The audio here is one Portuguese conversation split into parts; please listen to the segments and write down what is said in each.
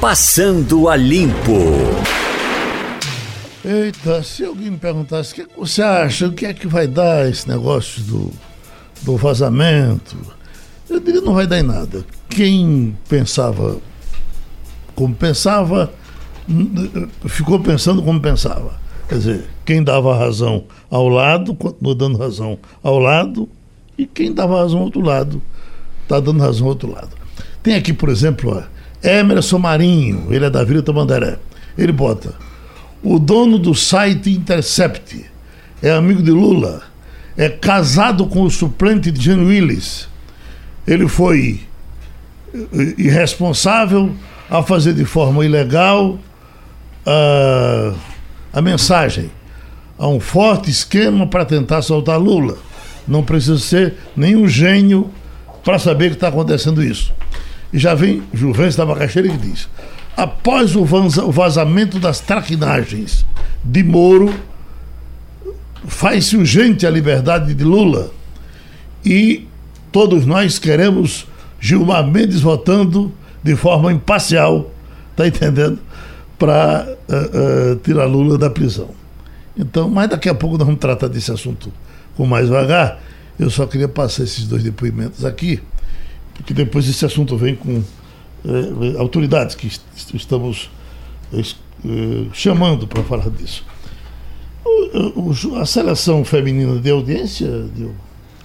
Passando a Limpo. Eita, se alguém me perguntasse o que você acha, o que é que vai dar esse negócio do, do vazamento, eu diria não vai dar em nada. Quem pensava como pensava, ficou pensando como pensava. Quer dizer, quem dava razão ao lado, continua dando razão ao lado, e quem dava razão ao outro lado, está dando razão ao outro lado. Tem aqui, por exemplo, ó, Emerson Marinho, ele é da Vila Tamandaré. Ele bota: o dono do site Intercept é amigo de Lula, é casado com o suplente de Jean Willis. Ele foi eh, irresponsável a fazer de forma ilegal uh, a mensagem. Há um forte esquema para tentar soltar Lula. Não precisa ser nenhum gênio para saber que está acontecendo isso. E já vem Juventus da Macaxeira que diz: após o vazamento das traquinagens de Moro, faz-se urgente a liberdade de Lula. E todos nós queremos Gilmar Mendes votando de forma imparcial, tá entendendo? Para uh, eh, uh, eh, tirar Lula da prisão. Então, mas daqui a pouco nós vamos tratar desse assunto com mais vagar. Eu só queria passar esses dois depoimentos aqui, porque depois esse assunto vem com uh, autoridades que est estamos chamando para falar disso. O, o, a seleção feminina de audiência, Diogo?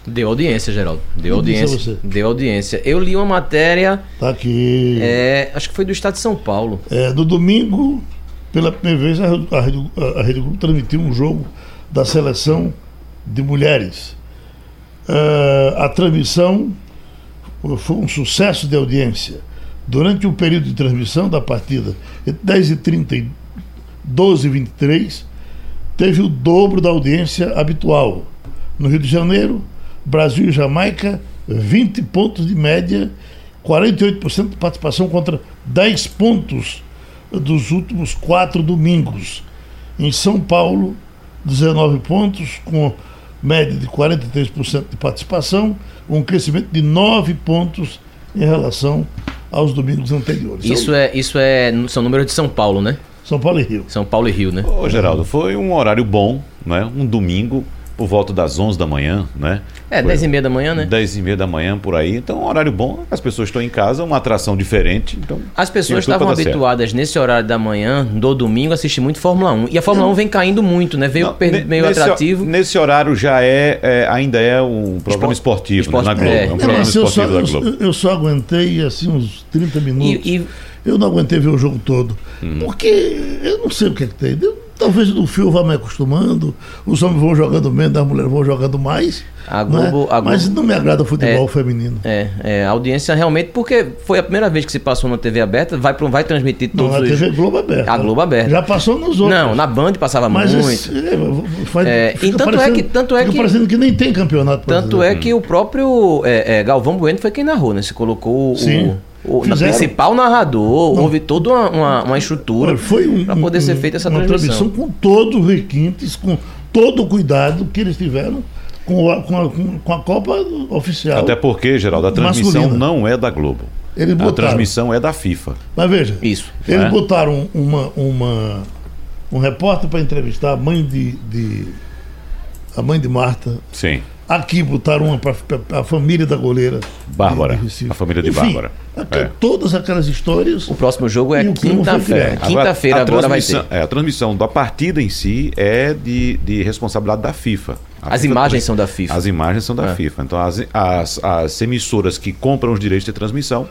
Deu audiência, Geraldo. Deu audiência. Deu audiência. Eu li uma matéria. Tá aqui. É, acho que foi do estado de São Paulo. É, no domingo, pela primeira vez, a, a, a Rede Globo transmitiu um jogo da seleção de mulheres. Uh, a transmissão foi um sucesso de audiência. Durante o período de transmissão da partida, entre 10h30 e 12h23, teve o dobro da audiência habitual. No Rio de Janeiro, Brasil e Jamaica, 20 pontos de média, 48% de participação contra 10 pontos dos últimos quatro domingos. Em São Paulo, 19 pontos, com média de 43% de participação, um crescimento de 9 pontos em relação aos domingos anteriores. Isso é, isso é são números de São Paulo, né? São Paulo e Rio. São Paulo e Rio, né? Ô, Geraldo, foi um horário bom, né? Um domingo por volta das 11 da manhã, né? É, Foi 10 e meia da manhã, né? 10 e meia da manhã, por aí. Então, um horário bom, as pessoas estão em casa, uma atração diferente. Então, as pessoas estavam habituadas certo. nesse horário da manhã, do domingo, a assistir muito Fórmula 1. E a Fórmula 1 vem caindo muito, né? Veio Não, meio nesse, atrativo. Nesse horário já é, é ainda é um programa Esport, esportivo né? na Globo. É, é um programa esportivo só, da Globo. Eu, eu, só aguentei, assim, uns 30 minutos. E, e... Eu não aguentei ver o jogo todo. Hum. Porque eu não sei o que é que tem. Eu Talvez no fio vá me acostumando, os homens vão jogando menos, as mulheres vão jogando mais. A Globo, né? a Globo, Mas não me agrada o futebol é, feminino. É, é, a audiência realmente, porque foi a primeira vez que se passou na TV aberta, vai, vai transmitir todos não, a TV Globo aberta. A Globo aberta. Já passou nos outros. Não, na Band passava Mas muito. Esse, é, faz, é, e tanto é que. Tanto é que parecendo que nem tem campeonato Tanto é que o próprio é, é, Galvão Bueno foi quem narrou, né? Se colocou Sim. o o na principal narrador, não. houve toda uma, uma, uma estrutura um, para poder um, ser feita essa uma transmissão. com todos os requintes, com todo o cuidado que eles tiveram com a, com a, com a Copa oficial. Até porque, Geraldo, a transmissão masculina. não é da Globo. Eles botaram, a transmissão é da FIFA. Mas veja, Isso, eles é? botaram uma, uma, um repórter para entrevistar a mãe de, de, a mãe de Marta. Sim. Aqui botaram uma para a família da goleira. Bárbara. a família de Enfim, Bárbara. É. Todas aquelas histórias. O próximo jogo é quinta-feira. Quinta-feira agora, agora vai ter. É, a transmissão da partida em si é de, de responsabilidade da FIFA. A as FIFA imagens são da FIFA. As imagens são da é. FIFA. Então, as, as, as emissoras que compram os direitos de transmissão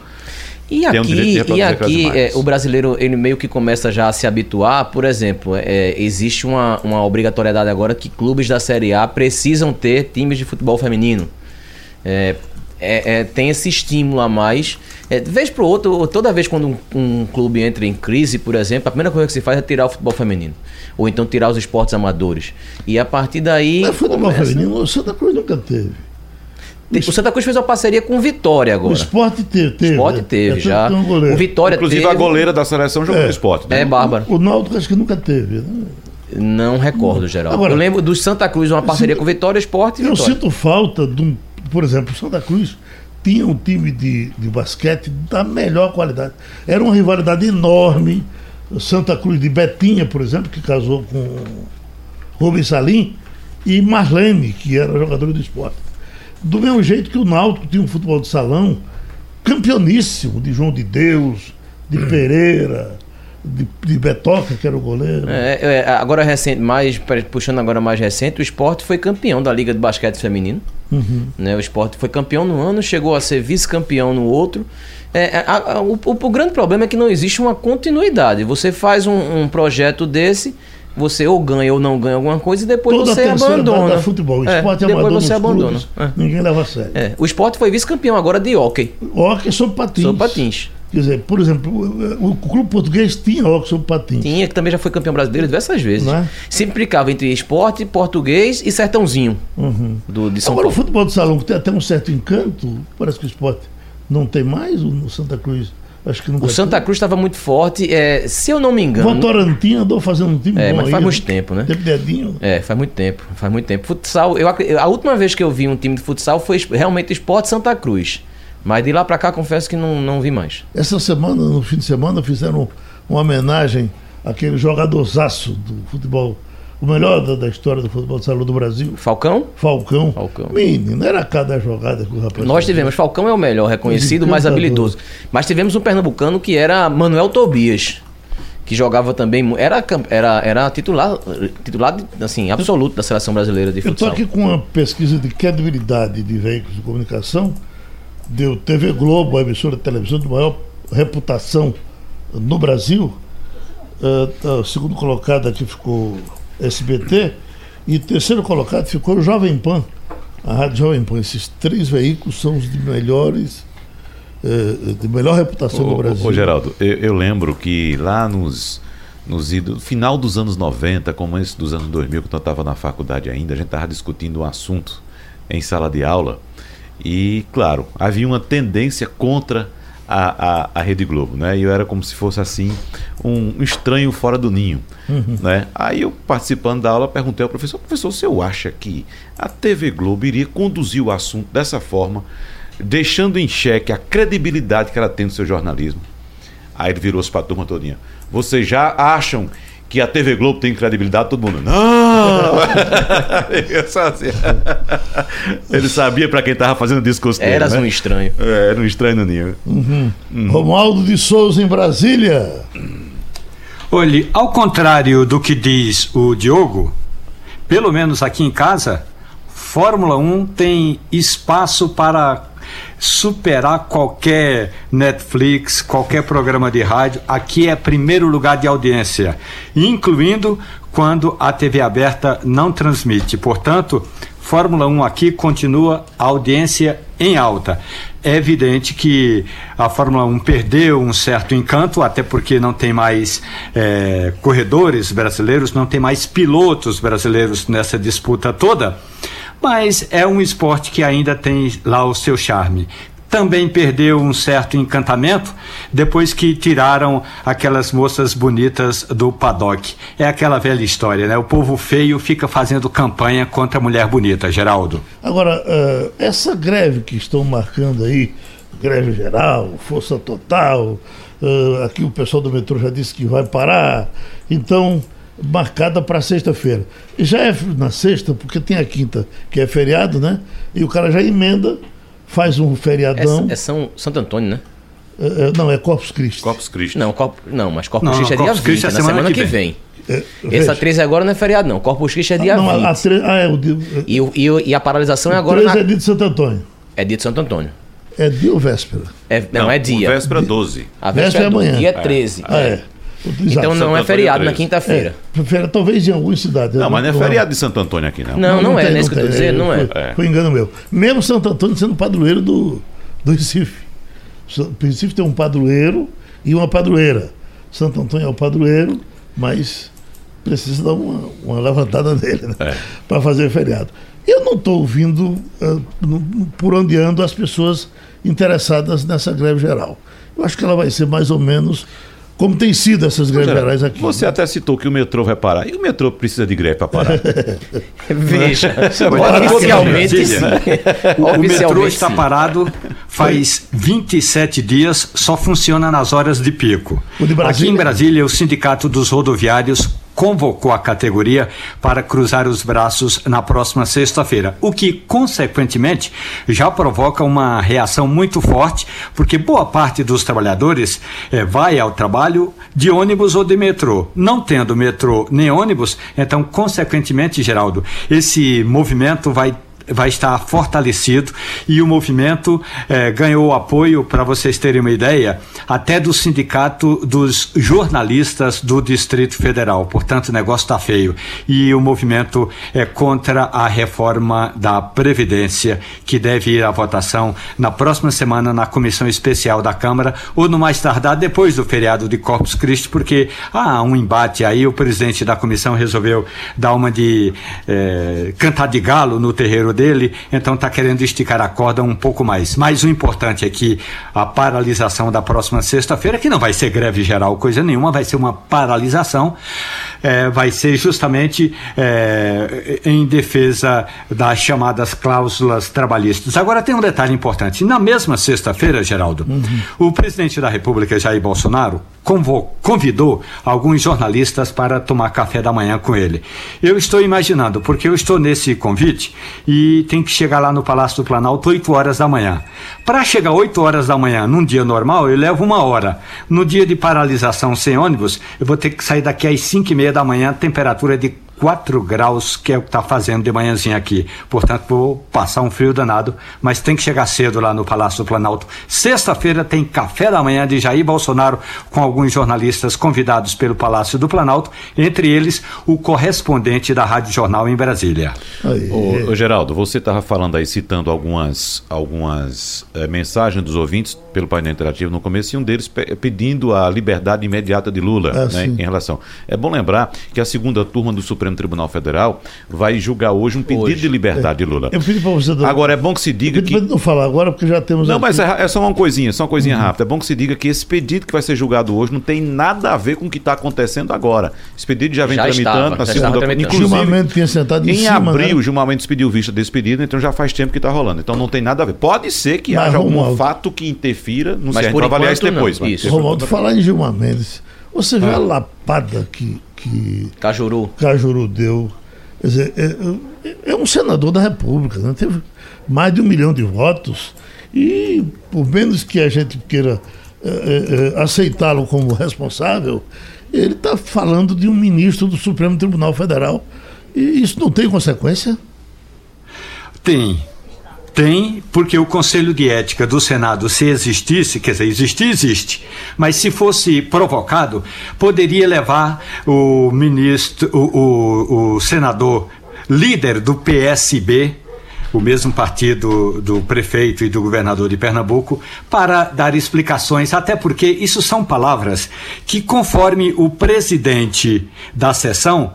e aqui, um e aqui é, o brasileiro ele meio que começa já a se habituar. Por exemplo, é, existe uma, uma obrigatoriedade agora que clubes da Série A precisam ter times de futebol feminino. É, é, é, tem esse estímulo a mais. É, de vez para outro, toda vez quando um, um, clube entra em crise, por exemplo, a primeira coisa que se faz é tirar o futebol feminino. Ou então tirar os esportes amadores. E a partir daí. Mas futebol começa... feminino, o Santa Cruz nunca teve. O Santa Cruz fez uma parceria com o Vitória agora. O esporte teve. teve o esporte né? teve, é, já. Um o Vitória Inclusive teve... a goleira da seleção jogou é, no esporte. Né? É, Bárbara. O, o Náutico acho que nunca teve. Né? Não recordo, Geraldo. Agora, eu lembro do Santa Cruz, uma parceria com o Vitória Esporte e Eu Vitória. sinto falta de um. Por exemplo, o Santa Cruz tinha um time de, de basquete da melhor qualidade. Era uma rivalidade enorme. Santa Cruz de Betinha, por exemplo, que casou com Rubens Salim, e Marlene, que era jogador do esporte. Do mesmo jeito que o Náutico tinha um futebol de salão campeoníssimo, de João de Deus, de Pereira, de, de Betoca, que era o goleiro. É, é, agora recente, mais puxando agora mais recente, o esporte foi campeão da Liga de Basquete Feminino. Uhum. Né, o esporte foi campeão no ano, chegou a ser vice-campeão no outro. É, é a, a, o, o, grande problema é que não existe uma continuidade. Você faz um, um projeto desse você ou ganha ou não ganha alguma coisa e depois Toda você abandona. Da futebol. O é, esporte é, depois você abandona. É. Ninguém leva a sério. É. O esporte foi vice-campeão agora de hockey. Hockey sobre patins. Sobre patins. Quer dizer, por exemplo, o, clube português tinha hockey sobre patins. Tinha, que também já foi campeão brasileiro diversas vezes. É? Sempre ficava entre esporte, português e sertãozinho uhum. do, de São agora, Paulo. o futebol de salão, que tem até um certo encanto, parece que o esporte não tem mais, o Santa Cruz Acho que o Santa Cruz estava muito forte. É, se eu não me engano. Votorantim andou fazendo um time é, bom mas faz aí, muito tempo, né? Tempo dedinho. É, faz muito tempo. Faz muito tempo. Futsal, eu, a última vez que eu vi um time de futsal foi realmente Esporte Santa Cruz. Mas de lá para cá, confesso que não, não vi mais. Essa semana, no fim de semana, fizeram uma homenagem àquele jogadorzaço do futebol o melhor da, da, história do futebol de salão do Brasil. Falcão? Falcão. Falcão. Menino, era cada jogada que o rapaz. Nós tivemos, Falcão é o melhor, reconhecido, mais habilidoso. Mas tivemos um pernambucano que era Manuel Tobias. Que jogava também, era, era, era titular, titular assim, absoluto da seleção brasileira de futsal. Eu estou aqui com uma pesquisa de credibilidade de veículos de comunicação, deu TV Globo, a emissora de televisão de maior reputação no Brasil. Uh, o segundo colocado aqui ficou SBT, e terceiro colocado ficou o Jovem Pan, a Rádio Jovem Pan. Esses três veículos são os de melhores, eh, de melhor reputação no Brasil. Ô, Geraldo, eu, eu, lembro que lá nos, nos final dos anos 90, começo dos anos 2000, quando eu estava na faculdade ainda, a gente estava discutindo um assunto em sala de aula e, claro, havia uma tendência contra a, a, a Rede Globo, né? E eu era como se fosse assim um estranho fora do ninho, uhum. né? Aí eu participando da aula perguntei ao professor, professor, o senhor acha que a TV Globo iria conduzir o assunto dessa forma, deixando em xeque a credibilidade que ela tem no seu jornalismo? Aí ele virou-se para a turma todinha. Vocês já acham que a TV Globo tem credibilidade, todo mundo. Não! Ele sabia para quem estava fazendo o discurso dele. Eras né? um estranho. É, era um estranho no ninho. Uhum. Uhum. Romualdo de Souza em Brasília. Olhe, ao contrário do que diz o Diogo, pelo menos aqui em casa, Fórmula 1 tem espaço para superar qualquer Netflix, qualquer programa de rádio. Aqui é primeiro lugar de audiência, incluindo quando a TV aberta não transmite. Portanto, Fórmula 1 aqui continua a audiência em alta. É evidente que a Fórmula 1 perdeu um certo encanto, até porque não tem mais é, corredores brasileiros, não tem mais pilotos brasileiros nessa disputa toda mas é um esporte que ainda tem lá o seu charme. Também perdeu um certo encantamento depois que tiraram aquelas moças bonitas do paddock. É aquela velha história, né? O povo feio fica fazendo campanha contra a mulher bonita, Geraldo. Agora, uh, essa greve que estão marcando aí, greve geral, força total, uh, aqui o pessoal do metrô já disse que vai parar. Então, marcada para sexta-feira. Já é na sexta, porque tem a quinta, que é feriado, né? E o cara já emenda, faz um feriadão. É, é São Santo Antônio, né? É, é não, é Corpus Christi. Corpus Christi. Não, Corp... não mas Corpus não, Christi é dia 20, Christi é na semana, semana que vem. vem. É, Essa 13 agora não é feriado, não. Corpus Christi é dia ah, não, 20. A, a tre... ah, é, o dia... e, e, e, a paralisação é agora. 13 na... é dia de Santo Antônio. É dia de Santo Antônio. É dia ou véspera? É, não, não, é dia. Véspera 12. A véspera, véspera é amanhã. Dia 13. Ah, é. Então não é feriado na quinta-feira. É, talvez em algumas cidades. Não, mas não é feriado de Santo Antônio aqui, não. Não, não, não é, nesse que eu estou dizendo, não é. Foi, foi, engano meu. Mesmo Santo Antônio sendo padroeiro do, do Recife. O Recife tem um padroeiro e uma padroeira. Santo Antônio é o padroeiro, mas precisa dar uma, uma levantada nele né? é. para fazer feriado. Eu não estou ouvindo uh, por onde ando as pessoas interessadas nessa greve geral. Eu acho que ela vai ser mais ou menos como tem sido essas greves gerais aqui. Você até citou que o metrô vai parar. E o metrô precisa de greve para parar? Veja, oficialmente sim. O, o metrô está parado faz 27 dias, só funciona nas horas de pico. Aqui em Brasília, o Sindicato dos Rodoviários convocou a categoria para cruzar os braços na próxima sexta-feira, o que, consequentemente, já provoca uma reação muito forte, porque boa parte dos trabalhadores eh, vai ao trabalho de ônibus ou de metrô. Não tendo metrô nem ônibus, então, consequentemente, Geraldo, esse movimento vai vai estar fortalecido e o movimento eh, ganhou apoio, para vocês terem uma ideia, até do Sindicato dos Jornalistas do Distrito Federal. Portanto, o negócio está feio. E o movimento é contra a reforma da Previdência, que deve ir à votação na próxima semana na Comissão Especial da Câmara, ou no mais tardar depois do feriado de Corpus Christi, porque há um embate aí. O presidente da comissão resolveu dar uma de eh, cantar de galo no terreiro dele, então está querendo esticar a corda um pouco mais. Mas o importante é que a paralisação da próxima sexta-feira, que não vai ser greve geral, coisa nenhuma, vai ser uma paralisação, é, vai ser justamente é, em defesa das chamadas cláusulas trabalhistas. Agora tem um detalhe importante: na mesma sexta-feira, Geraldo, uhum. o presidente da República, Jair Bolsonaro, convocou, convidou alguns jornalistas para tomar café da manhã com ele. Eu estou imaginando, porque eu estou nesse convite e tem que chegar lá no Palácio do Planalto 8 horas da manhã. Para chegar 8 horas da manhã num dia normal, eu levo uma hora. No dia de paralisação sem ônibus, eu vou ter que sair daqui às 5 e meia da manhã, temperatura de 4 graus, que é o que está fazendo de manhãzinha aqui. Portanto, vou passar um frio danado, mas tem que chegar cedo lá no Palácio do Planalto. Sexta-feira tem café da manhã de Jair Bolsonaro com alguns jornalistas convidados pelo Palácio do Planalto, entre eles o correspondente da Rádio Jornal em Brasília. Ô, ô Geraldo, você estava falando aí, citando algumas, algumas é, mensagens dos ouvintes pelo painel interativo no começo, e um deles pe pedindo a liberdade imediata de Lula ah, né, em relação. É bom lembrar que a segunda turma do Supremo Supremo Tribunal Federal vai julgar hoje um pedido hoje. de liberdade de Lula. Eu pedi para você dar... Agora é bom que se diga eu que não falar agora porque já temos Não, aqui... mas é, é, só uma coisinha, só uma coisinha uhum. rápida. É bom que se diga que esse pedido que vai ser julgado hoje não tem nada a ver com o que está acontecendo agora. Esse pedido já vem já tramitando na segunda, inclusive. Gilmar Mendes tinha sentado em, em cima, abril, né? Gilmar Mendes pediu vista desse pedido, então já faz tempo que está rolando. Então não tem nada a ver. Pode ser que mas, haja Romualdo, algum fato que interfira, não sei, a gente vai avaliar isso depois. Não. Isso. Romualdo, falar em Gilmar Mendes, você vê ah. a lapada que que Cajuru. Cajuru deu Quer dizer, é, é, é um senador da República, né? teve mais de um milhão de votos e, por menos que a gente queira é, é, é aceitá-lo como responsável, ele está falando de um ministro do Supremo Tribunal Federal. E isso não tem consequência? Tem. Tem, porque o Conselho de Ética do Senado, se existisse, quer dizer, existir, existe, mas se fosse provocado, poderia levar o ministro, o, o, o senador líder do PSB, o mesmo partido do prefeito e do governador de Pernambuco, para dar explicações, até porque isso são palavras que, conforme o presidente da sessão,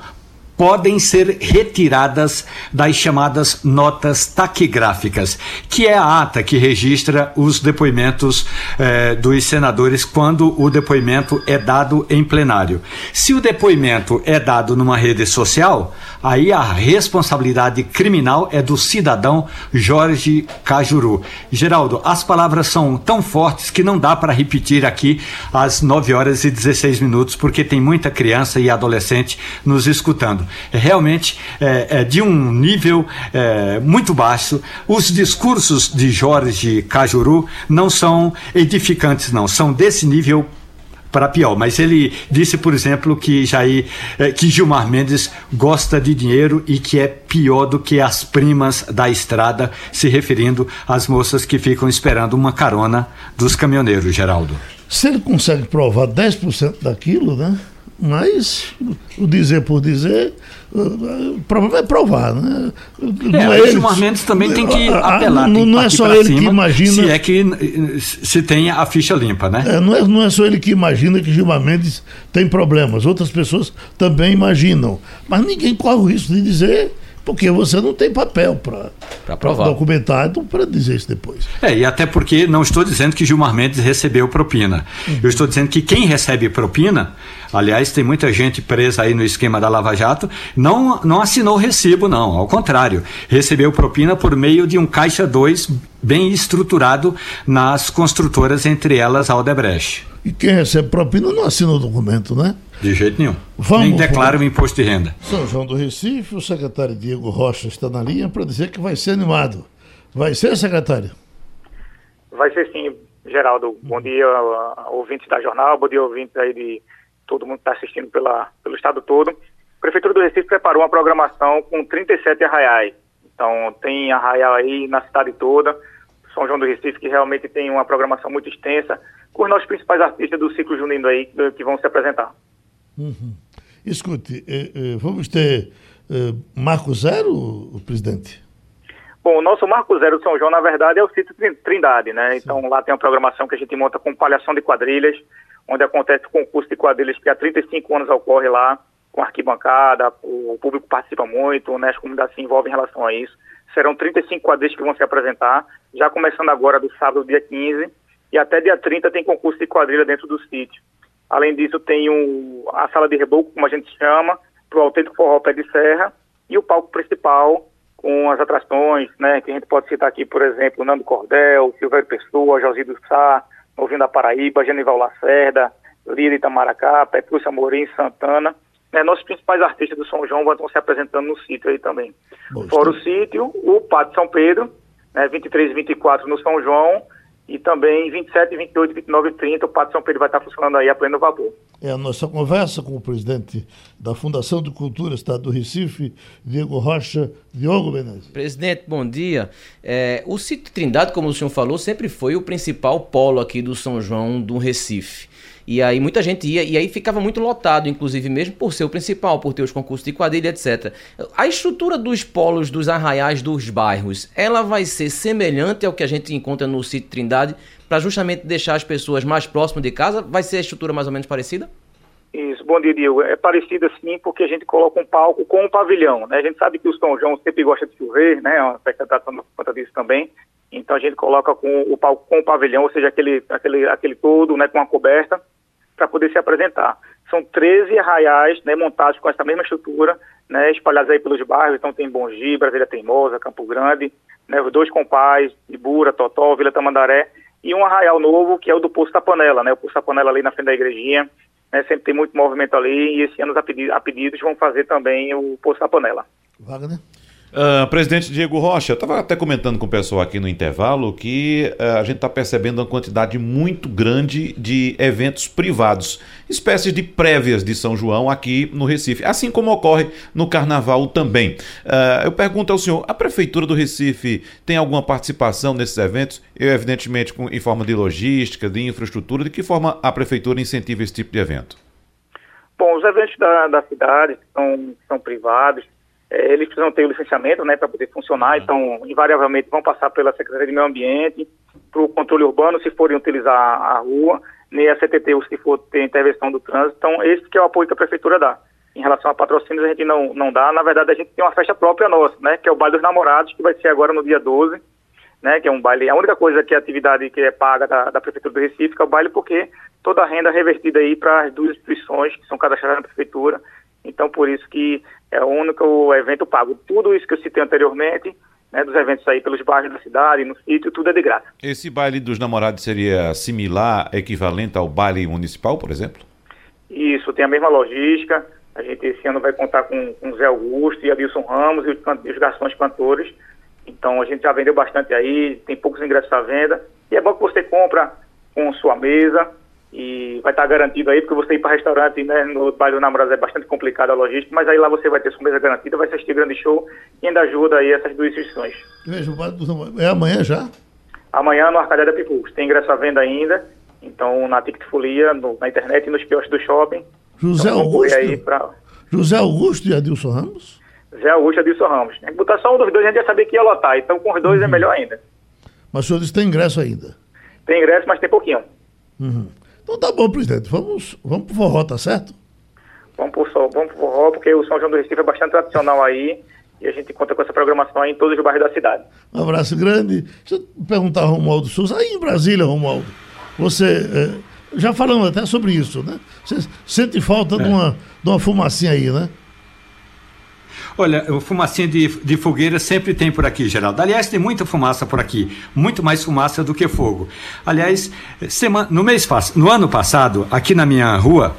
podem ser retiradas das chamadas notas taquigráficas, que é a ata que registra os depoimentos eh, dos senadores quando o depoimento é dado em plenário. Se o depoimento é dado numa rede social, aí a responsabilidade criminal é do cidadão Jorge Cajuru. Geraldo, as palavras são tão fortes que não dá para repetir aqui às 9 horas e 16 minutos, porque tem muita criança e adolescente nos escutando realmente é, é de um nível é, muito baixo. Os discursos de Jorge Cajuru não são edificantes, não, são desse nível para pior. Mas ele disse, por exemplo, que Jair, é, que Gilmar Mendes gosta de dinheiro e que é pior do que as primas da estrada, se referindo às moças que ficam esperando uma carona dos caminhoneiros, Geraldo. Se ele consegue provar 10% daquilo, né? Mas o dizer por dizer, o problema é provar, né? Não é, é Gilmar Mendes também tem que apelar. Não, não é só ele que imagina. Se é que se tem a ficha limpa, né? É, não, é, não é só ele que imagina que Gilmar Mendes tem problemas. Outras pessoas também imaginam. Mas ninguém corre o risco de dizer porque você não tem papel para documentado para dizer isso depois. É, e até porque não estou dizendo que Gilmar Mendes recebeu propina. Uhum. Eu estou dizendo que quem recebe propina, aliás, tem muita gente presa aí no esquema da Lava Jato, não, não assinou o recibo, não. Ao contrário, recebeu propina por meio de um caixa 2 bem estruturado nas construtoras, entre elas a Aldebrecht. E quem recebe propina não assina o documento, né? De jeito nenhum. Vamos, Nem declara o imposto de renda. São João do Recife, o secretário Diego Rocha está na linha para dizer que vai ser animado. Vai ser, secretário? Vai ser sim, Geraldo. Bom dia, ouvintes da jornal, bom dia, ouvintes aí de todo mundo que está assistindo pela, pelo estado todo. A Prefeitura do Recife preparou uma programação com 37 arraiais. Então, tem arraial aí na cidade toda. São João do Recife, que realmente tem uma programação muito extensa, com os nossos principais artistas do ciclo junino aí, que vão se apresentar. Uhum. Escute, eh, eh, vamos ter eh, Marco Zero, presidente? Bom, o nosso Marco Zero de São João, na verdade, é o sítio Trindade, né? Sim. Então lá tem uma programação que a gente monta com palhação de quadrilhas, onde acontece o concurso de quadrilhas que há 35 anos ocorre lá, com arquibancada, o público participa muito, né? as comunidades se envolvem em relação a isso. Serão 35 quadrilhas que vão se apresentar, já começando agora do sábado, dia 15, e até dia 30 tem concurso de quadrilha dentro do sítio. Além disso, tem um, a sala de reboco, como a gente chama, para o autêntico forró pé de serra, e o palco principal, com as atrações, né, que a gente pode citar aqui, por exemplo, Nando Cordel, Silvério Pessoa, José Sá, Novinho da Paraíba, Genival Lacerda, Lira Itamaracá, Petrúcia Amorim, Santana. Né, nossos principais artistas do São João vão se apresentando no sítio aí também. Fora o sítio, o Pátio São Pedro, né, 23 e 24 no São João, e também 27, 28, 29 e 30 o Pátio São Pedro vai estar funcionando aí a pleno vapor. É a nossa conversa com o presidente da Fundação de Cultura Estado do Recife, Diego Rocha, Diogo Benezes. Presidente, bom dia. É, o sítio Trindade, como o senhor falou, sempre foi o principal polo aqui do São João do Recife. E aí muita gente ia, e aí ficava muito lotado, inclusive mesmo por ser o principal, por ter os concursos de quadrilha, etc. A estrutura dos polos, dos arraiais dos bairros, ela vai ser semelhante ao que a gente encontra no sítio Trindade, para justamente deixar as pessoas mais próximas de casa? Vai ser a estrutura mais ou menos parecida? Isso, bom dia, Diego. É parecida sim, porque a gente coloca um palco com um pavilhão, né? A gente sabe que o São João sempre gosta de chover, né? A festa está dando conta disso também. Então a gente coloca com o palco com o pavilhão, ou seja, aquele, aquele, aquele todo, né, com a coberta para poder se apresentar. São 13 arraiais né, montados com essa mesma estrutura, né, espalhados aí pelos bairros. Então tem Bongi, Brasília Teimosa, Campo Grande, né, os dois compais, Ibura, Totó, Vila Tamandaré, e um arraial novo que é o do Poço da Panela, né, o Poço da Panela ali na frente da igrejinha. Né, sempre tem muito movimento ali e esse ano a, pedidos, a pedidos vão fazer também o Poço da Panela. Wagner? Uh, presidente Diego Rocha, eu estava até comentando com o pessoal aqui no intervalo que uh, a gente está percebendo uma quantidade muito grande de eventos privados, espécies de prévias de São João aqui no Recife, assim como ocorre no Carnaval também. Uh, eu pergunto ao senhor, a Prefeitura do Recife tem alguma participação nesses eventos? Eu, evidentemente, com, em forma de logística, de infraestrutura, de que forma a Prefeitura incentiva esse tipo de evento? Bom, os eventos da, da cidade são, são privados, é, eles precisam ter o licenciamento né, para poder funcionar, então, invariavelmente, vão passar pela Secretaria de Meio Ambiente, para o controle urbano, se forem utilizar a rua, nem a CTT, se for ter intervenção do trânsito. Então, esse que é o apoio que a Prefeitura dá. Em relação a patrocínios, a gente não, não dá. Na verdade, a gente tem uma festa própria nossa, né, que é o Baile dos Namorados, que vai ser agora no dia 12, né, que é um baile. A única coisa que é atividade que é paga da, da Prefeitura do Recife é o baile, porque toda a renda é revertida aí para as duas instituições que são cadastradas na Prefeitura. Então, por isso que é o único evento pago. Tudo isso que eu citei anteriormente, né, dos eventos aí pelos bairros da cidade, no sítio, tudo é de graça. Esse baile dos namorados seria similar, equivalente ao baile municipal, por exemplo? Isso, tem a mesma logística. A gente esse ano vai contar com, com Zé Augusto e Adilson Ramos e os, os garçons cantores. Então a gente já vendeu bastante aí, tem poucos ingressos à venda. E é bom que você compra com sua mesa, e vai estar garantido aí, porque você ir para restaurante né, no bairro do Namorados é bastante complicado a logística, mas aí lá você vai ter sua mesa garantida, vai assistir grande show e ainda ajuda aí essas duas instituições. Veja, é amanhã já? Amanhã no Arcadé da Pipus. Tem ingresso à venda ainda, então na Ticketfolia, no, na internet e nos quiosques do shopping. José então, Augusto? Aí pra... José Augusto e Adilson Ramos? José Augusto e Adilson Ramos. Tem que botar só um dos dois, a gente já sabia que ia lotar, então com os dois é uhum. é melhor ainda. Mas o senhor disse que tem ingresso ainda? Tem ingresso, mas tem pouquinho. Uhum. Então tá bom, presidente. Vamos, vamos pro forró, tá certo? Vamos pro, vamos pro forró, porque o São João do Recife é bastante tradicional aí. e a gente conta com essa programação em todos os bairros da cidade. Um abraço grande. Deixa eu perguntar ao Romualdo Souza, aí em Brasília, Romualdo, você, é, já falamos até sobre isso, né? Você sente falta é. de, uma, de uma fumacinha aí, né? Olha, fumacinha de, de fogueira sempre tem por aqui, Geraldo. Aliás, tem muita fumaça por aqui, muito mais fumaça do que fogo. Aliás, semana, no mês no ano passado, aqui na minha rua,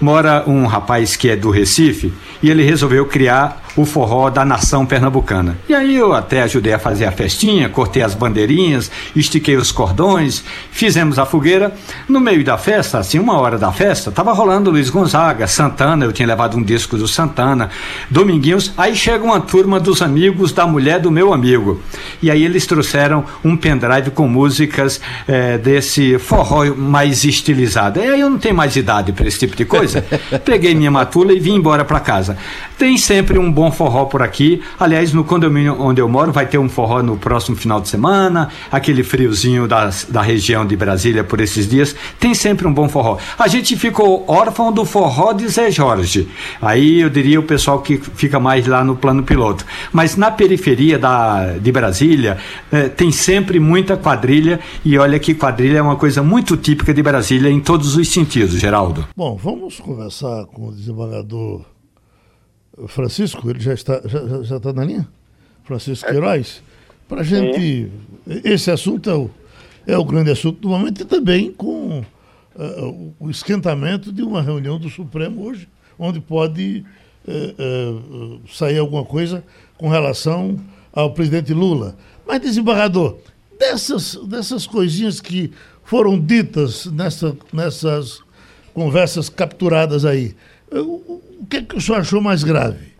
mora um rapaz que é do Recife e ele resolveu criar o forró da nação pernambucana. E aí eu até ajudei a fazer a festinha, cortei as bandeirinhas, estiquei os cordões, fizemos a fogueira. No meio da festa, assim, uma hora da festa, tava rolando Luiz Gonzaga, Santana, eu tinha levado um disco do Santana, Dominguinhos. Aí chega uma turma dos amigos da mulher do meu amigo. E aí eles trouxeram um pendrive com músicas é, desse forró mais estilizado. E aí eu não tenho mais idade para esse tipo de coisa. Peguei minha matula e vim embora para casa. Tem sempre um bom forró por aqui. Aliás, no condomínio onde eu moro vai ter um forró no próximo final de semana. Aquele friozinho das, da região de Brasília por esses dias. Tem sempre um bom forró. A gente ficou órfão do forró de Zé Jorge. Aí eu diria o pessoal que fica mais lá no plano piloto. Mas na periferia da, de Brasília eh, tem sempre muita quadrilha. E olha que quadrilha é uma coisa muito típica de Brasília em todos os sentidos, Geraldo. Bom, vamos conversar com o desembargador Francisco, ele já está, já, já está na linha? Francisco Queiroz, para a gente. Esse assunto é o, é o grande assunto do momento e também com uh, o esquentamento de uma reunião do Supremo hoje, onde pode uh, uh, sair alguma coisa com relação ao presidente Lula. Mas, desembargador, dessas, dessas coisinhas que foram ditas nessa, nessas conversas capturadas aí, o que, é que o senhor achou mais grave?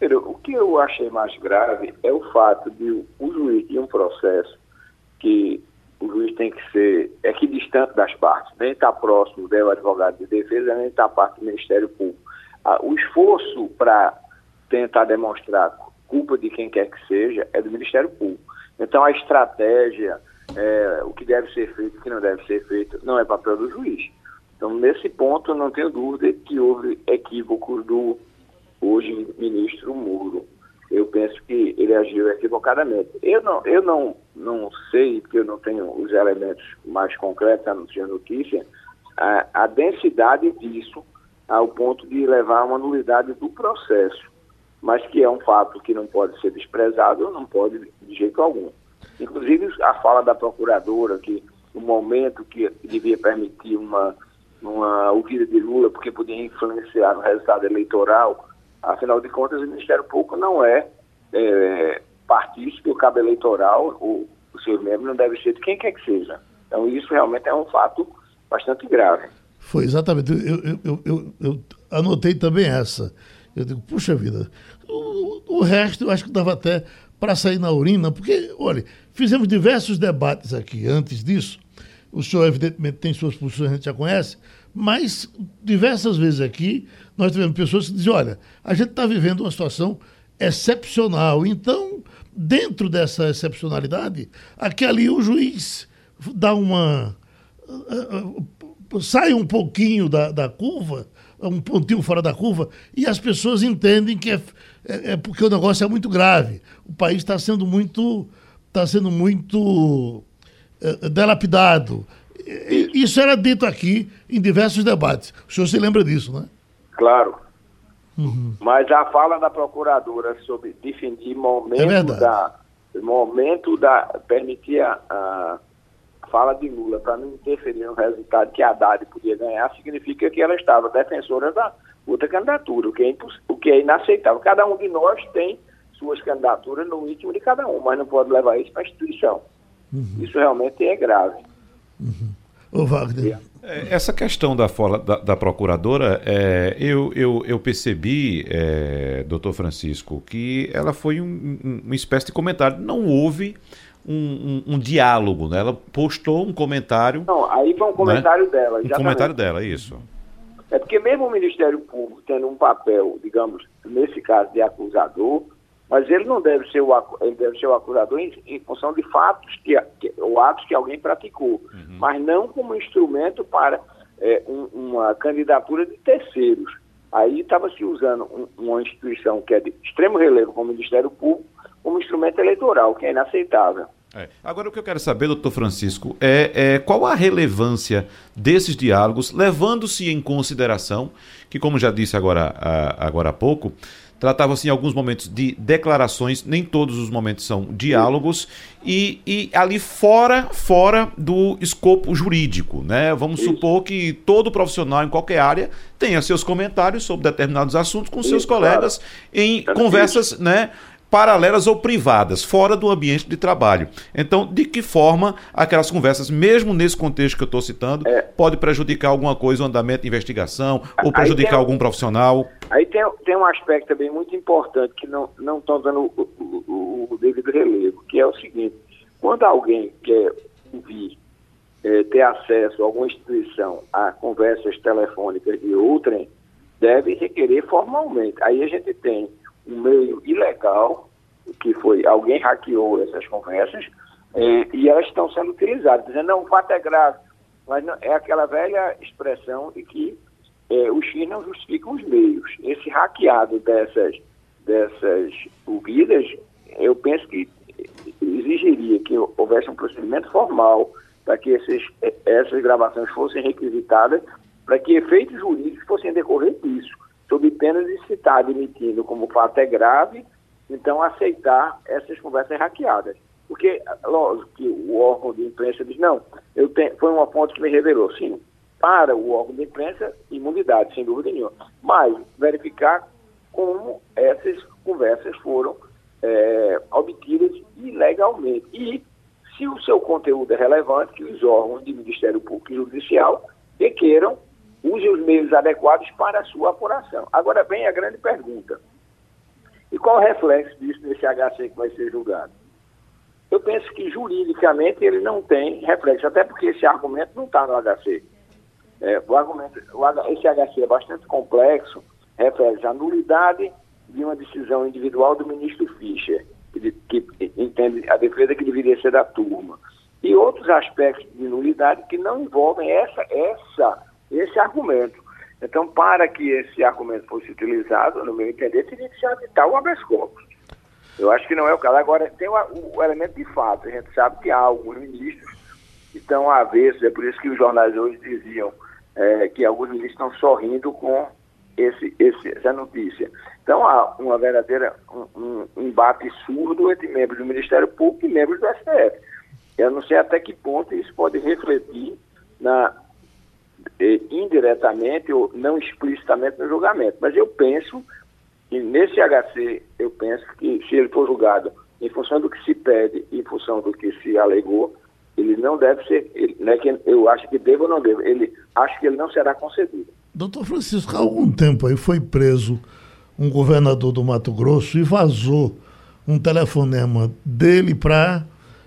O que eu achei mais grave é o fato de o juiz de um processo que o juiz tem que ser equidistante das partes, nem está próximo do advogado de defesa, nem está parte do Ministério Público. Ah, o esforço para tentar demonstrar culpa de quem quer que seja é do Ministério Público. Então a estratégia, é, o que deve ser feito, o que não deve ser feito, não é papel do juiz. Então, nesse ponto, não tenho dúvida que houve equívocos do hoje ministro Muro. Eu penso que ele agiu equivocadamente. Eu não, eu não, não sei, porque eu não tenho os elementos mais concretos, a notícia, notícia a, a densidade disso ao ponto de levar a uma nulidade do processo, mas que é um fato que não pode ser desprezado, não pode de jeito algum. Inclusive, a fala da procuradora, que o momento que devia permitir uma numa ouvida de Lula porque podia influenciar no resultado eleitoral. Afinal de contas, o Ministério Público não é, é partícipe, o cabo eleitoral, o, os seus não devem ser de quem quer que seja. Então, isso realmente é um fato bastante grave. Foi, exatamente. Eu, eu, eu, eu anotei também essa. Eu digo, puxa vida, o, o resto eu acho que dava até para sair na urina, porque, olha, fizemos diversos debates aqui antes disso, o senhor, evidentemente, tem suas posições, a gente já conhece, mas diversas vezes aqui nós tivemos pessoas que dizem: olha, a gente está vivendo uma situação excepcional. Então, dentro dessa excepcionalidade, aqui ali o juiz dá uma. sai um pouquinho da, da curva, um pontinho fora da curva, e as pessoas entendem que é, é, é porque o negócio é muito grave. O país está sendo muito. está sendo muito eh, delapidado. Isso era dito aqui em diversos debates. O senhor se lembra disso, né? Claro. Uhum. Mas a fala da procuradora sobre definir momento é da momento da permitir a, a fala de Lula para não interferir no resultado que a Haddad podia ganhar significa que ela estava defensora da outra candidatura, o que é, o que é inaceitável. Cada um de nós tem suas candidaturas no íntimo de cada um, mas não pode levar isso para a instituição. Uhum. Isso realmente é grave. Uhum. Ô, Wagner. É, essa questão da, da, da procuradora, é, eu, eu, eu, percebi, é, doutor Francisco, que ela foi um, um, uma espécie de comentário. Não houve um, um, diálogo, né? Ela postou um comentário. Não, aí foi um comentário né? dela. Um comentário dela, isso. É porque mesmo o Ministério Público tendo um papel, digamos, nesse caso de acusador, mas ele não deve ser o, ele deve ser o acusador em, em função de fatos que, que, ou atos que alguém praticou, uhum. mas não como instrumento para é, um, uma candidatura de terceiros. Aí estava se usando um, uma instituição que é de extremo relevo, como o Ministério Público, como instrumento eleitoral, que é inaceitável. É. Agora, o que eu quero saber, doutor Francisco, é, é qual a relevância desses diálogos, levando-se em consideração que, como já disse agora, a, agora há pouco, tratava-se em alguns momentos de declarações, nem todos os momentos são diálogos, e, e ali fora, fora do escopo jurídico, né? Vamos Isso. supor que todo profissional em qualquer área tenha seus comentários sobre determinados assuntos com Isso, seus colegas claro. em conversas, né? Paralelas ou privadas, fora do ambiente de trabalho. Então, de que forma aquelas conversas, mesmo nesse contexto que eu estou citando, é. pode prejudicar alguma coisa, o andamento de investigação, ou prejudicar algum profissional? Aí tem, tem um aspecto também muito importante que não estão dando o, o, o, devido relevo, que é o seguinte, quando alguém quer ouvir, é, ter acesso a alguma instituição a conversas telefônicas de outrem, deve requerer formalmente. Aí a gente tem um meio ilegal, que foi alguém hackeou essas conversas, é, e elas estão sendo utilizadas, dizendo, não, o fato é grave. Mas não, é aquela velha expressão de que é, os fins não justificam os meios. Esse hackeado dessas, dessas ouvidas, eu penso que exigiria que houvesse um procedimento formal para que esses, essas gravações fossem requisitadas, para que efeitos jurídicos fossem decorrer disso sob pena de se estar admitindo como fato é grave, então aceitar essas conversas hackeadas. Porque, lógico, que o órgão de imprensa diz, não, eu tenho, foi uma fonte que me revelou. Sim, para o órgão de imprensa, imunidade, sem dúvida nenhuma. Mas verificar como essas conversas foram é, obtidas ilegalmente. E, se o seu conteúdo é relevante, que os órgãos de Ministério Público e Judicial requeram use os meios adequados para a sua apuração. Agora vem a grande pergunta. E qual o reflexo disso nesse HC que vai ser julgado? Eu penso que juridicamente ele não tem reflexo, até porque esse argumento não está no HC. É, o argumento, o, esse HC é bastante complexo, reflete a nulidade de uma decisão individual do ministro Fischer, que, que entende a defesa que deveria ser da turma. E outros aspectos de nulidade que não envolvem essa, essa esse argumento. Então, para que esse argumento fosse utilizado, no meu entender, teria que se habitar o habeas corpus. Eu acho que não é o caso. Agora, tem o, o, elemento de fato. A gente sabe que há alguns ministros que estão avessos, é por isso que os jornais hoje diziam é, que alguns ministros estão sorrindo com esse, esse, essa notícia. Então, há uma verdadeira um, um embate surdo entre membros do Ministério Público e membros do STF. Eu não sei até que ponto isso pode refletir na indiretamente ou não explicitamente no julgamento. Mas eu penso que nesse HC, eu penso que se ele for julgado em função do que se pede, em função do que se alegou, ele não deve ser, ele, não é que eu acho que deve ou não deve, ele acho que ele não será concedido. Doutor Francisco, há algum tempo aí foi preso um governador do Mato Grosso e vazou um telefonema dele para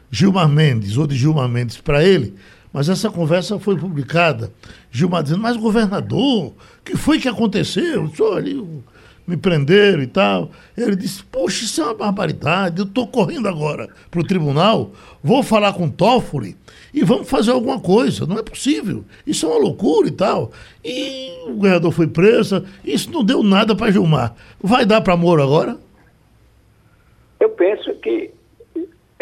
Gilmar Mendes, ou de Gilmar Mendes para ele, mas essa conversa foi publicada. Gilmar dizendo, mas governador, o que foi que aconteceu? Só ali me prenderam e tal. Ele disse, poxa, isso é uma barbaridade, eu estou correndo agora para o tribunal, vou falar com o Toffoli e vamos fazer alguma coisa. Não é possível, isso é uma loucura e tal. E o governador foi preso, isso não deu nada para Gilmar. Vai dar para Moro agora? Eu penso que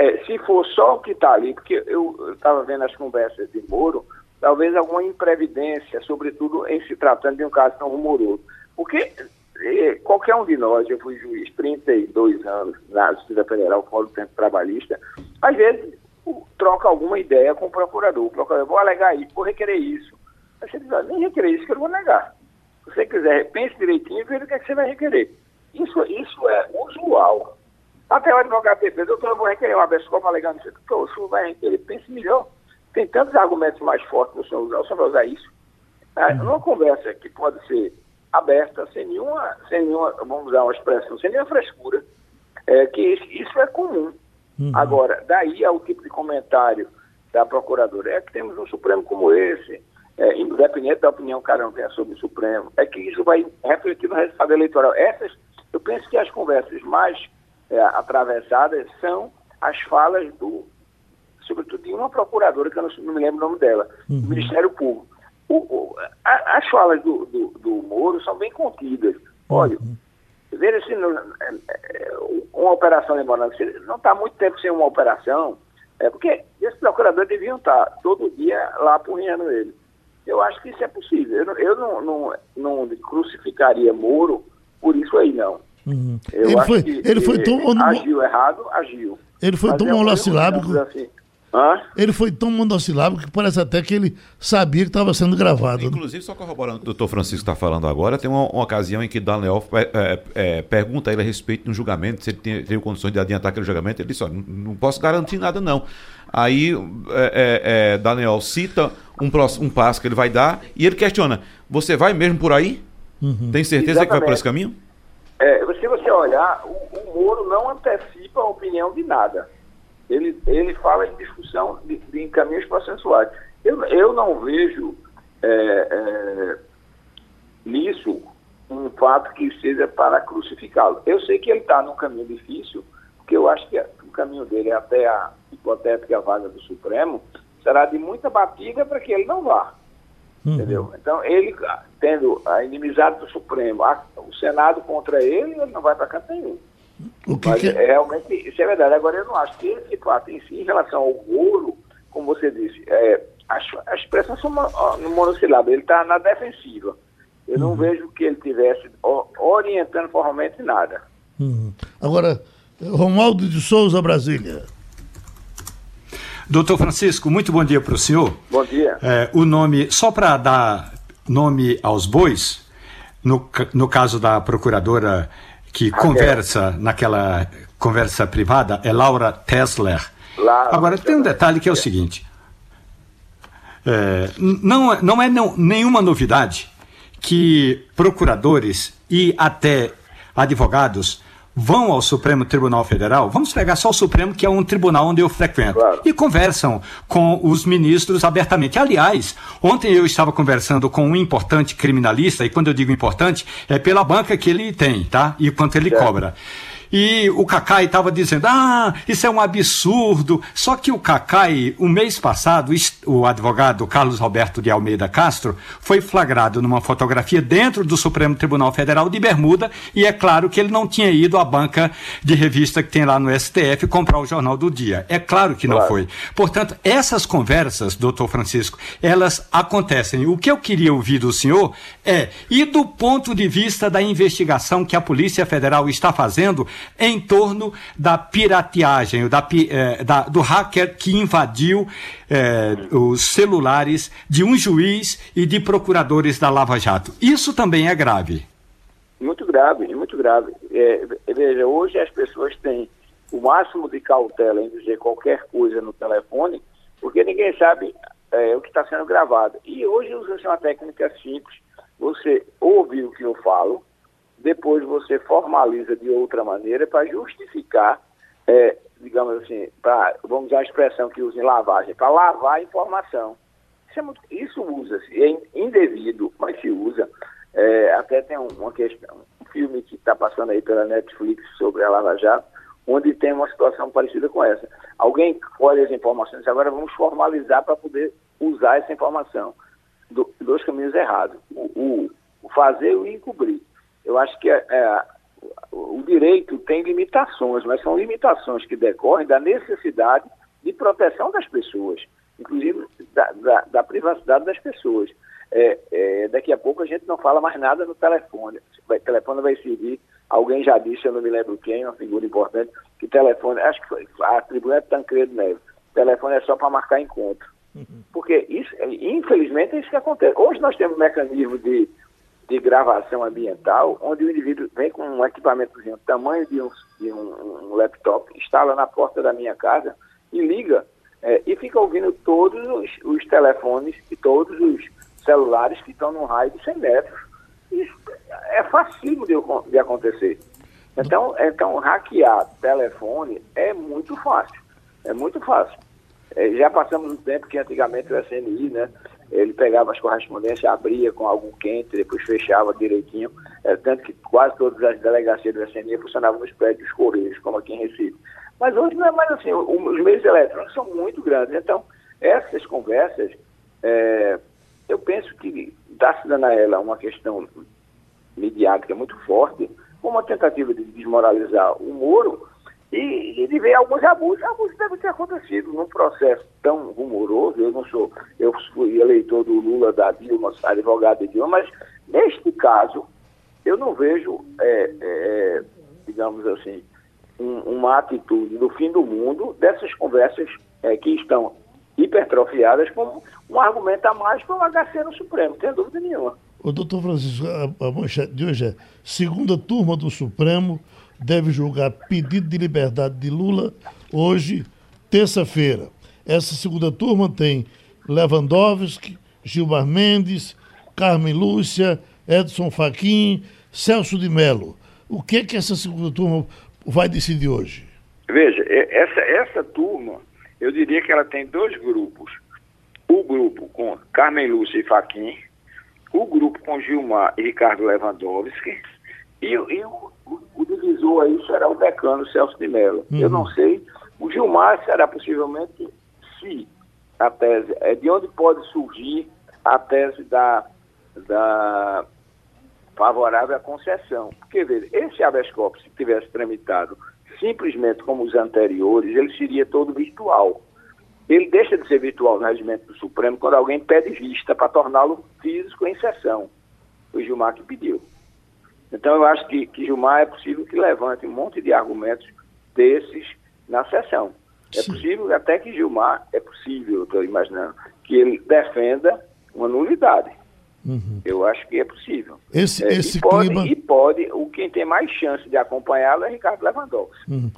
é, se for só o que está ali, porque eu estava vendo as conversas de Moro, talvez alguma imprevidência, sobretudo em se tratando de um caso tão rumoroso. Porque é, qualquer um de nós, eu fui juiz 32 anos na Justiça Federal, fora do tempo trabalhista, às vezes troca alguma ideia com o procurador. O procurador, vou alegar isso, vou requerer isso. Aí você diz, nem requerer isso que eu não vou negar. Se você quiser, pense direitinho e veja o que, é que você vai requerer. Isso, isso é usual. Até o advogado defesa, doutor, eu vou requerer uma habeas corpus alegando isso. Doutor, o senhor vai requerer, pense melhor. Tem tantos argumentos mais fortes para o senhor usar, o senhor vai usar isso. É, uhum. Numa conversa que pode ser aberta, sem nenhuma, sem nenhuma, vamos usar uma expressão, sem nenhuma frescura, é, que isso é comum. Uhum. Agora, daí ao tipo de comentário da procuradora, é que temos um Supremo como esse, é, independente da opinião que um tenha sobre o Supremo, é que isso vai refletir no resultado eleitoral. Essas, eu penso que as conversas mais é, atravessadas são as falas do, sobretudo de uma procuradora, que eu não, não me lembro o nome dela, uhum. do Ministério Público. o, o, a, as falas do, do, do, Moro são bem contidas. Olha, uhum. veja se não, é, é, uma operação demorando, se não está muito tempo sem uma operação, é porque esses procuradores deviam estar todo dia lá apurrinhando ele. Eu acho que isso é possível. Eu, eu não, não, não crucificaria Moro por isso aí, não. Uhum. ele, foi, ele foi tão... Agiu errado, agiu. Ele foi tão é monossilábico. Assim, Hã? Ele foi tão monossilábico que parece até que ele sabia que estava sendo gravado. Inclusive, só corroborando o que o doutor Francisco está falando agora, tem uma, uma, ocasião em que Daniel é, é, é, pergunta a ele a respeito de um julgamento, se ele tem, teve condições de adiantar aquele julgamento. Ele disse: não, não posso garantir nada, não. Aí é, é, Daniel cita um, um passo que ele vai dar e ele questiona: Você vai mesmo por aí? Uhum. Tem certeza Exatamente. que vai por esse caminho? É, se você olhar, o, o Moro não antecipa a opinião de nada. Ele, ele fala em discussão de, de em caminhos processuais. Eu, eu não vejo é, é, nisso um fato que seja para crucificá-lo. Eu sei que ele está num caminho difícil, porque eu acho que o caminho dele é até a hipotética vaga do Supremo será de muita batida para que ele não vá. Uhum. Entendeu? Então, ele tendo a inimizade do Supremo, a, Senado contra ele, ele não vai para canto nenhum. O que Mas, que... É, realmente, isso é verdade. Agora, eu não acho que esse fato em si, em relação ao Moro, como você disse, é, as, as expressões são no monossilábico, ele está na defensiva. Eu uhum. não vejo que ele tivesse orientando formalmente nada. Uhum. Agora, Romualdo de Souza, Brasília. Doutor Francisco, muito bom dia para o senhor. Bom dia. É, o nome, só para dar nome aos bois, no, no caso da procuradora que Raquel. conversa naquela conversa privada, é Laura Tesler. Laura Agora, tem um detalhe que é o seguinte: é, não, não é não, nenhuma novidade que procuradores e até advogados vão ao Supremo Tribunal Federal, vamos pegar só o Supremo, que é um tribunal onde eu frequento, claro. e conversam com os ministros abertamente. Aliás, ontem eu estava conversando com um importante criminalista, e quando eu digo importante, é pela banca que ele tem, tá? E quanto ele cobra. E o Cacai estava dizendo: ah, isso é um absurdo. Só que o Cacai, o mês passado, o advogado Carlos Roberto de Almeida Castro, foi flagrado numa fotografia dentro do Supremo Tribunal Federal de Bermuda, e é claro que ele não tinha ido à banca de revista que tem lá no STF comprar o Jornal do Dia. É claro que não claro. foi. Portanto, essas conversas, doutor Francisco, elas acontecem. O que eu queria ouvir do senhor é, e do ponto de vista da investigação que a Polícia Federal está fazendo, em torno da pirateagem, da, eh, da, do hacker que invadiu eh, os celulares de um juiz e de procuradores da Lava Jato. Isso também é grave. Muito grave, muito grave. É, veja, hoje as pessoas têm o máximo de cautela em dizer qualquer coisa no telefone, porque ninguém sabe é, o que está sendo gravado. E hoje usa-se uma técnica simples. Você ouve o que eu falo, depois você formaliza de outra maneira para justificar, é, digamos assim, pra, vamos usar a expressão que usa em lavagem, para lavar a informação. Isso, é isso usa-se, é indevido, mas se usa. É, até tem uma questão, um filme que está passando aí pela Netflix sobre a Lava Jato, onde tem uma situação parecida com essa. Alguém colhe as informações, agora vamos formalizar para poder usar essa informação. Do, dois caminhos errados. O, o, o fazer e encobrir. Eu acho que é, é, o direito tem limitações, mas são limitações que decorrem da necessidade de proteção das pessoas, inclusive da, da, da privacidade das pessoas. É, é, daqui a pouco a gente não fala mais nada no telefone. O telefone vai servir, alguém já disse, eu não me lembro quem, uma figura importante, que telefone, acho que foi a tribuna é Tancredo Neves, telefone é só para marcar encontro. Uhum. Porque isso, infelizmente, é isso que acontece. Hoje nós temos um mecanismo de de gravação ambiental, onde o indivíduo vem com um equipamento do tamanho de, um, de um, um, laptop, instala na porta da minha casa e liga é, e fica ouvindo todos os, os, telefones e todos os celulares que estão no raio de 100 metros. Isso é facílimo de, de acontecer. Então, então, hackear telefone é muito fácil. É muito fácil. É, já passamos um tempo que antigamente o SNI, né, ele pegava as correspondências, abria com algo quente, depois fechava direitinho, é, tanto que quase todas as delegacias do SNI funcionavam nos prédios Correios, como aqui em Recife. Mas hoje não é mais assim, os meios eletrônicos são muito grandes, então essas conversas, é, eu penso que está se dando a ela uma questão midiática muito forte, como uma tentativa de desmoralizar o Moro e, e de ver alguns abusos. Abusos devem ter acontecido num processo tão rumoroso. Eu não sou, eu fui eleitor do Lula, da Dilma, advogado de Dilma, mas neste caso eu não vejo, é, é, digamos assim, um, uma atitude do fim do mundo dessas conversas é, que estão hipertrofiadas como um argumento a mais para o HC no Supremo, sem dúvida nenhuma. O doutor Francisco, a, a manchete de hoje é segunda turma do Supremo deve julgar pedido de liberdade de Lula hoje, terça-feira. Essa segunda turma tem Lewandowski, Gilmar Mendes, Carmen Lúcia, Edson Fachin, Celso de Mello. O que é que essa segunda turma vai decidir hoje? Veja, essa, essa turma, eu diria que ela tem dois grupos. O grupo com Carmen Lúcia e Fachin, o grupo com Gilmar e Ricardo Lewandowski, e, e o, o, o, divisor aí será o decano Celso de Mello. Uhum. Eu não sei, o Gilmar será possivelmente, se a tese, é de onde pode surgir a tese da, da favorável à concessão. Porque, veja, esse habeas corpus, se tivesse tramitado simplesmente como os anteriores, ele seria todo virtual. Ele deixa de ser virtual no regimento do Supremo quando alguém pede vista para torná-lo físico em sessão. Foi Gilmar que pediu. Então, eu acho que, que Gilmar é possível que levante um monte de argumentos desses na sessão. É possível até que Gilmar, é possível, estou imaginando, que ele defenda uma nulidade. Uhum. Eu acho que é possível. Esse, é, esse e pode, clima... E pode, o quem tem mais chance de acompanhá-lo é Ricardo Lewandowski. Uhum.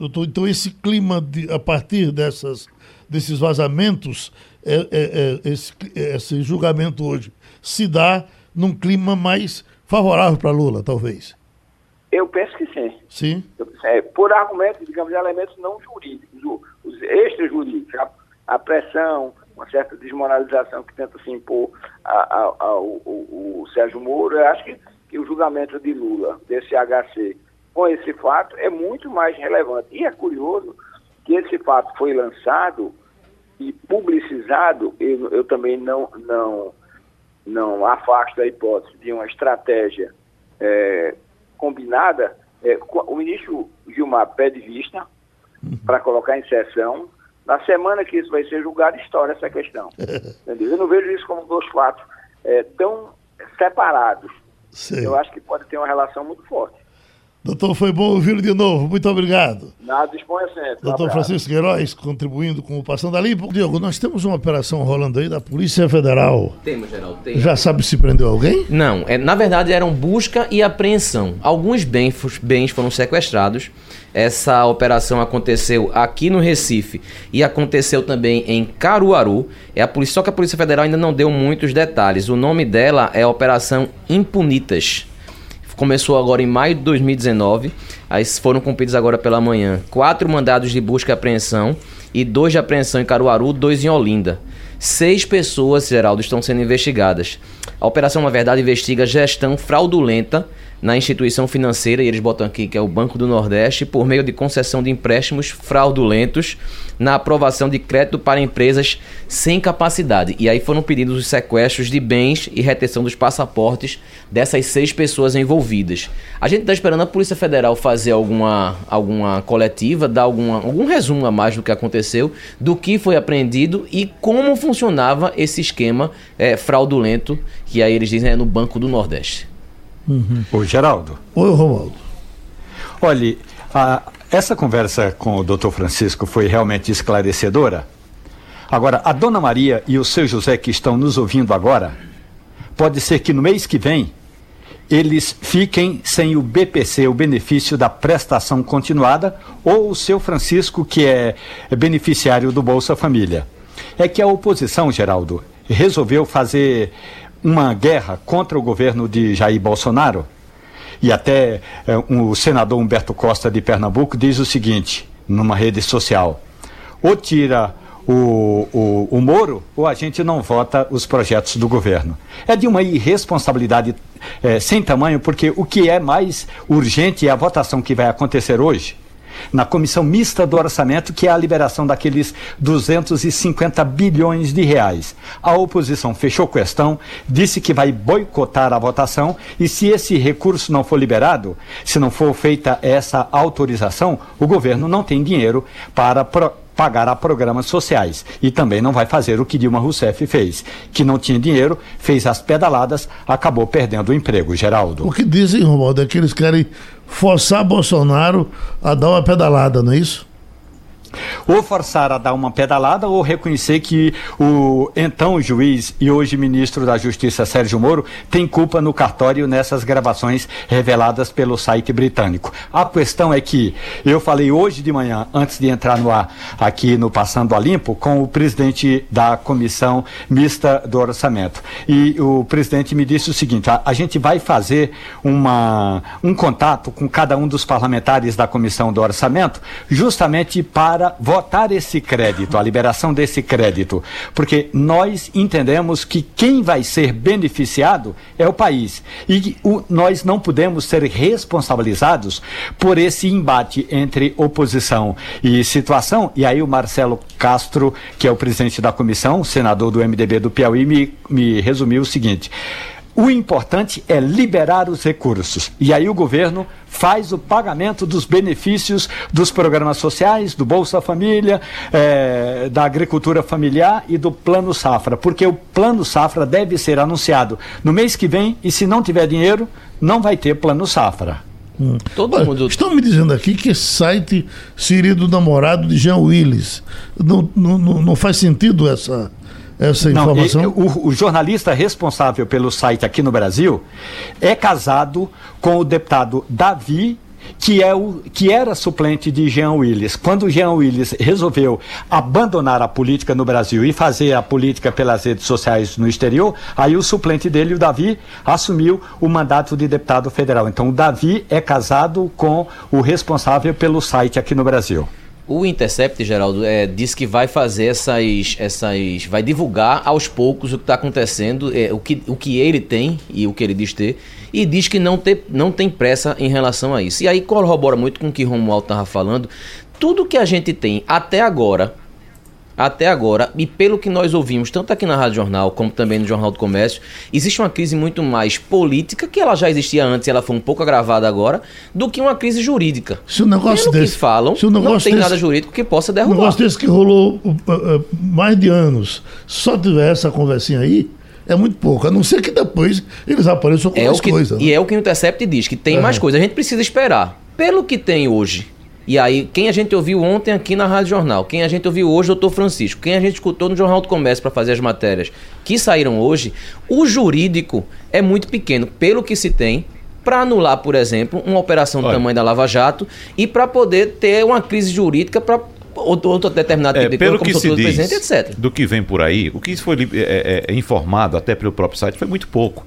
Então, esse clima, de, a partir dessas, desses vazamentos, é, é, é, esse, esse julgamento hoje se dá num clima mais favorável para Lula, talvez? Eu penso que sim. Sim? É, por argumentos, digamos, elementos não jurídicos, os extra-jurídicos, a, a pressão, uma certa desmoralização que tenta se impor ao, ao, Sérgio Moro. Eu acho que, que o julgamento de Lula, desse HC, com esse fato, é muito mais relevante. E é curioso que esse fato foi lançado e publicizado, eu, eu também não, não, não afasto a hipótese de uma estratégia é, combinada. É, o ministro Gilmar pede vista uhum. para colocar em sessão na semana que isso vai ser julgado, estoura essa questão. Entendeu? Eu não vejo isso como dois fatos é, tão separados. Sim. Eu acho que pode ter uma relação muito forte. Doutor, foi bom ouvi-lo de novo. Muito obrigado. Nada, disponha sempre. Doutor Francisco Queiroz, contribuindo com o Passando a Limpo. Diogo, nós temos uma operação rolando aí da Polícia Federal. Temos, Geraldo. Tem. Já sabe se prendeu alguém? Não. É, na verdade, eram busca e apreensão. Alguns bens, bens foram sequestrados. Essa operação aconteceu aqui no Recife e aconteceu também em Caruaru. É a polícia, só que a Polícia Federal ainda não deu muitos detalhes. O nome dela é Operação Impunitas começou agora em maio de 2019. Aí foram cumpridos agora pela manhã quatro mandados de busca e apreensão e dois de apreensão em Caruaru, dois em Olinda. Seis pessoas, Geraldo, estão sendo investigadas. A operação, na verdade, investiga gestão fraudulenta na instituição financeira, e eles botam aqui que é o Banco do Nordeste, por meio de concessão de empréstimos fraudulentos na aprovação de crédito para empresas sem capacidade. E aí foram pedidos os sequestros de bens e retenção dos passaportes dessas seis pessoas envolvidas. A gente está esperando a Polícia Federal fazer alguma, alguma coletiva, dar alguma, algum resumo a mais do que aconteceu, do que foi apreendido e como funcionava esse esquema é, fraudulento que aí eles dizem é no Banco do Nordeste. Uhum. Oi, Geraldo. Oi, Romualdo. Olhe, a, essa conversa com o doutor Francisco foi realmente esclarecedora. Agora, a dona Maria e o seu José que estão nos ouvindo agora, pode ser que no mês que vem eles fiquem sem o BPC, o benefício da prestação continuada, ou o seu Francisco, que é beneficiário do Bolsa Família. É que a oposição, Geraldo, resolveu fazer uma guerra contra o governo de Jair Bolsonaro. E até eh, um, o senador Humberto Costa de Pernambuco diz o seguinte, numa rede social: ou tira o, o, o, Moro, ou a gente não vota os projetos do governo. É de uma irresponsabilidade eh, sem tamanho, porque o que é mais urgente é a votação que vai acontecer hoje. Na comissão mista do orçamento, que é a liberação daqueles 250 bilhões de reais. A oposição fechou questão, disse que vai boicotar a votação e se esse recurso não for liberado, se não for feita essa autorização, o governo não tem dinheiro para pro pagar a programas sociais. E também não vai fazer o que Dilma Rousseff fez, que não tinha dinheiro, fez as pedaladas, acabou perdendo o emprego, Geraldo. O que dizem, Romualdo, é que eles querem forçar Bolsonaro a dar uma pedalada, não é isso? Ou forçar a dar uma pedalada ou reconhecer que o então juiz e hoje ministro da Justiça Sérgio Moro tem culpa no cartório nessas gravações reveladas pelo site britânico. A questão é que eu falei hoje de manhã, antes de entrar no ar aqui no Passando a Limpo, com o presidente da comissão mista do orçamento. E o presidente me disse o seguinte: a, a gente vai fazer uma, um contato com cada um dos parlamentares da comissão do orçamento, justamente para para votar esse crédito, a liberação desse crédito, porque nós entendemos que quem vai ser beneficiado é o país e o, nós não podemos ser responsabilizados por esse embate entre oposição e situação. E aí o Marcelo Castro, que é o presidente da comissão, senador do MDB do Piauí, me, me resumiu o seguinte. O importante é liberar os recursos. E aí o governo faz o pagamento dos benefícios dos programas sociais, do Bolsa Família, é, da agricultura familiar e do Plano Safra. Porque o Plano Safra deve ser anunciado no mês que vem e se não tiver dinheiro, não vai ter Plano Safra. Hum. Todo Olha, mundo... Estão me dizendo aqui que esse site seria do namorado de Jean Willis. Não, não, não faz sentido essa essa informação? Não, o, o, jornalista responsável pelo site aqui no Brasil é casado com o deputado Davi que, é o, que era suplente de Jean Willis. Quando Jean Willis resolveu abandonar a política no Brasil e fazer a política pelas redes sociais no exterior, aí o suplente dele, o Davi, assumiu o mandato de deputado federal. Então o Davi é casado com o responsável pelo site aqui no Brasil. O Intercept, Geraldo, é, diz que vai fazer essas, essas. vai divulgar aos poucos o que está acontecendo, é, o, que, o que ele tem e o que ele diz ter, e diz que não, ter, não tem pressa em relação a isso. E aí corrobora muito com o que Romualdo estava falando. Tudo que a gente tem até agora até agora, e pelo que nós ouvimos, tanto aqui na Rádio Jornal como também no Jornal do Comércio, existe uma crise muito mais política, que ela já existia antes, ela foi um pouco agravada agora, do que uma crise jurídica. Se o negócio pelo desse, que falam, se o negócio não tem desse, nada jurídico que possa derrubar. O negócio desse que rolou uh, uh, mais de anos, só tiver essa conversinha aí, é muito pouco, a não ser que depois eles apareçam com é mais coisas. Né? E é o que o Intercept diz, que tem mais coisa. A gente precisa esperar. Pelo que tem hoje, e aí, quem a gente ouviu ontem aqui na Rádio Jornal, quem a gente ouviu hoje, doutor Francisco, quem a gente escutou no Jornal do Comércio para fazer as matérias que saíram hoje, o jurídico é muito pequeno, pelo que se tem, para anular, por exemplo, uma operação do Olha. tamanho da Lava Jato e para poder ter uma crise jurídica para outro, outro determinado tipo é, de pelo coisa, que se diz, etc. Do que vem por aí, o que foi é, é, é informado até pelo próprio site foi muito pouco.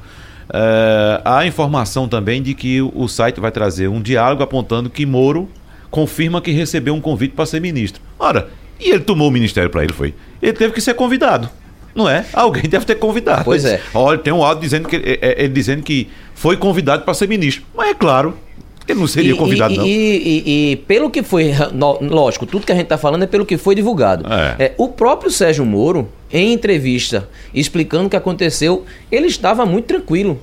É, há informação também de que o site vai trazer um diálogo apontando que Moro confirma que recebeu um convite para ser ministro. Ora, e ele tomou o ministério para ele, foi? Ele teve que ser convidado. Não é? Alguém deve ter convidado. Pois é. Olha, tem um áudio dizendo que é, é, ele dizendo que foi convidado para ser ministro. Mas é claro, ele não seria e, convidado, e, não. E, e, pelo que foi, lógico, tudo que a gente está falando é pelo que foi divulgado. É. É, o próprio Sérgio Moro, em entrevista, explicando o que aconteceu, ele estava muito tranquilo.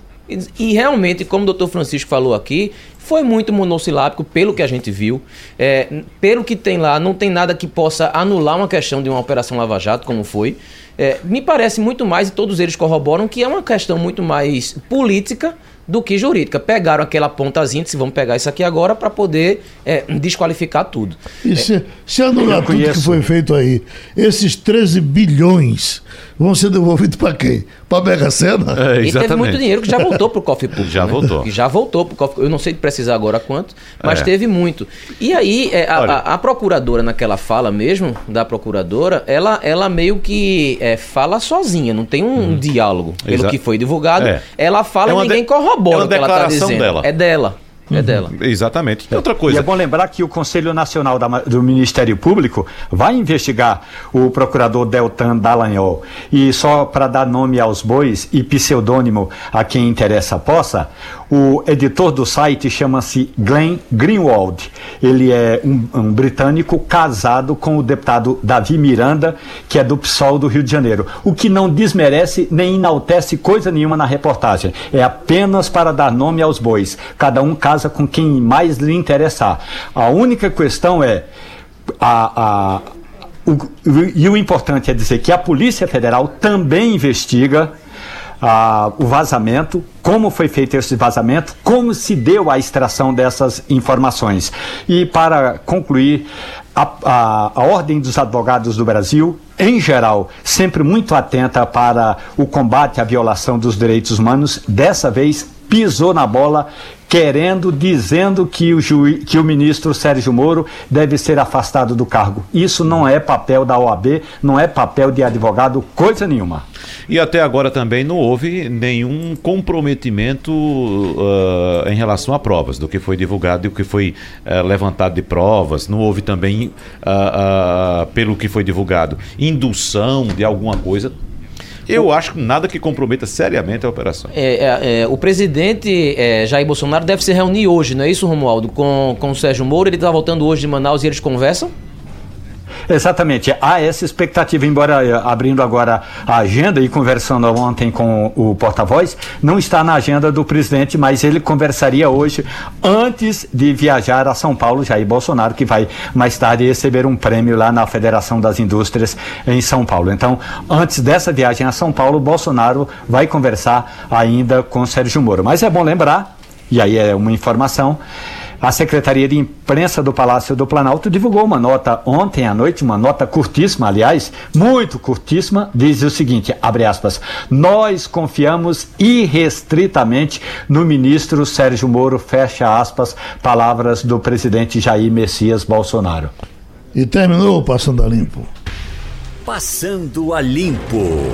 E, realmente, como o doutor Francisco falou aqui, foi muito monossilábico, pelo que a gente viu. É, pelo que tem lá, não tem nada que possa anular uma questão de uma Operação Lava Jato, como foi. É, me parece muito mais, e todos eles corroboram, que é uma questão muito mais política do que jurídica. Pegaram aquela pontazinha, se vamos pegar isso aqui agora, para poder é, desqualificar tudo. E se, se anular tudo que foi feito aí, esses 13 bilhões vão ser devolvidos para quem? Para a Mega Sena? É, e teve muito dinheiro que já voltou para o cofre público. Já né? voltou. Que já voltou para o cofre Eu não sei precisar agora quanto, mas é. teve muito. E aí, é, a, a, a, procuradora, naquela fala mesmo, da procuradora, ela, ela meio que é, fala sozinha, não tem um hum. diálogo. Pelo Exa que foi divulgado, é. ela fala e ninguém corrobora é o que ela está dizendo. Dela. É dela. É uhum. dela. Exatamente. E outra coisa. E é bom lembrar que o Conselho Nacional da, do Ministério Público vai investigar o procurador Deltan Dallagnol. E só para dar nome aos bois e pseudônimo a quem interessa a possa, O editor do site chama-se Glenn Greenwald. Ele é um, um, britânico casado com o deputado Davi Miranda, que é do PSOL do Rio de Janeiro. O que não desmerece nem enaltece coisa nenhuma na reportagem. É apenas para dar nome aos bois. Cada um casa com quem mais lhe interessar. A única questão é a, a o, e o importante é dizer que a Polícia Federal também investiga ah, o vazamento, como foi feito esse vazamento, como se deu a extração dessas informações. E para concluir, a, a, a Ordem dos Advogados do Brasil, em geral, sempre muito atenta para o combate à violação dos direitos humanos, dessa vez pisou na bola querendo, dizendo que o, juiz, que o ministro Sérgio Moro deve ser afastado do cargo. Isso não é papel da OAB, não é papel de advogado, coisa nenhuma. E até agora também não houve nenhum comprometimento uh, em relação a provas, do que foi divulgado e o que foi uh, levantado de provas. Não houve também, uh, pelo que foi divulgado, indução de alguma coisa eu acho que nada que comprometa seriamente a operação. É, é, é, o presidente é, Jair Bolsonaro deve se reunir hoje, não é isso, Romualdo? Com, com o Sérgio Moro. Ele está voltando hoje de Manaus e eles conversam? Exatamente. Há essa expectativa, embora eh, abrindo agora a agenda e conversando ontem com o porta-voz, não está na agenda do presidente, mas ele conversaria hoje antes de viajar a São Paulo, Jair Bolsonaro, que vai mais tarde receber um prêmio lá na Federação das Indústrias em São Paulo. Então, antes dessa viagem a São Paulo, Bolsonaro vai conversar ainda com Sérgio Moro. Mas é bom lembrar, e aí é uma informação, a Secretaria de Imprensa do Palácio do Planalto divulgou uma nota ontem à noite, uma nota curtíssima, aliás, muito curtíssima, diz o seguinte, abre aspas, nós confiamos irrestritamente no ministro Sérgio Moro, fecha aspas, palavras do presidente Jair Messias Bolsonaro. E terminou Passando a Limpo. Passando a Limpo.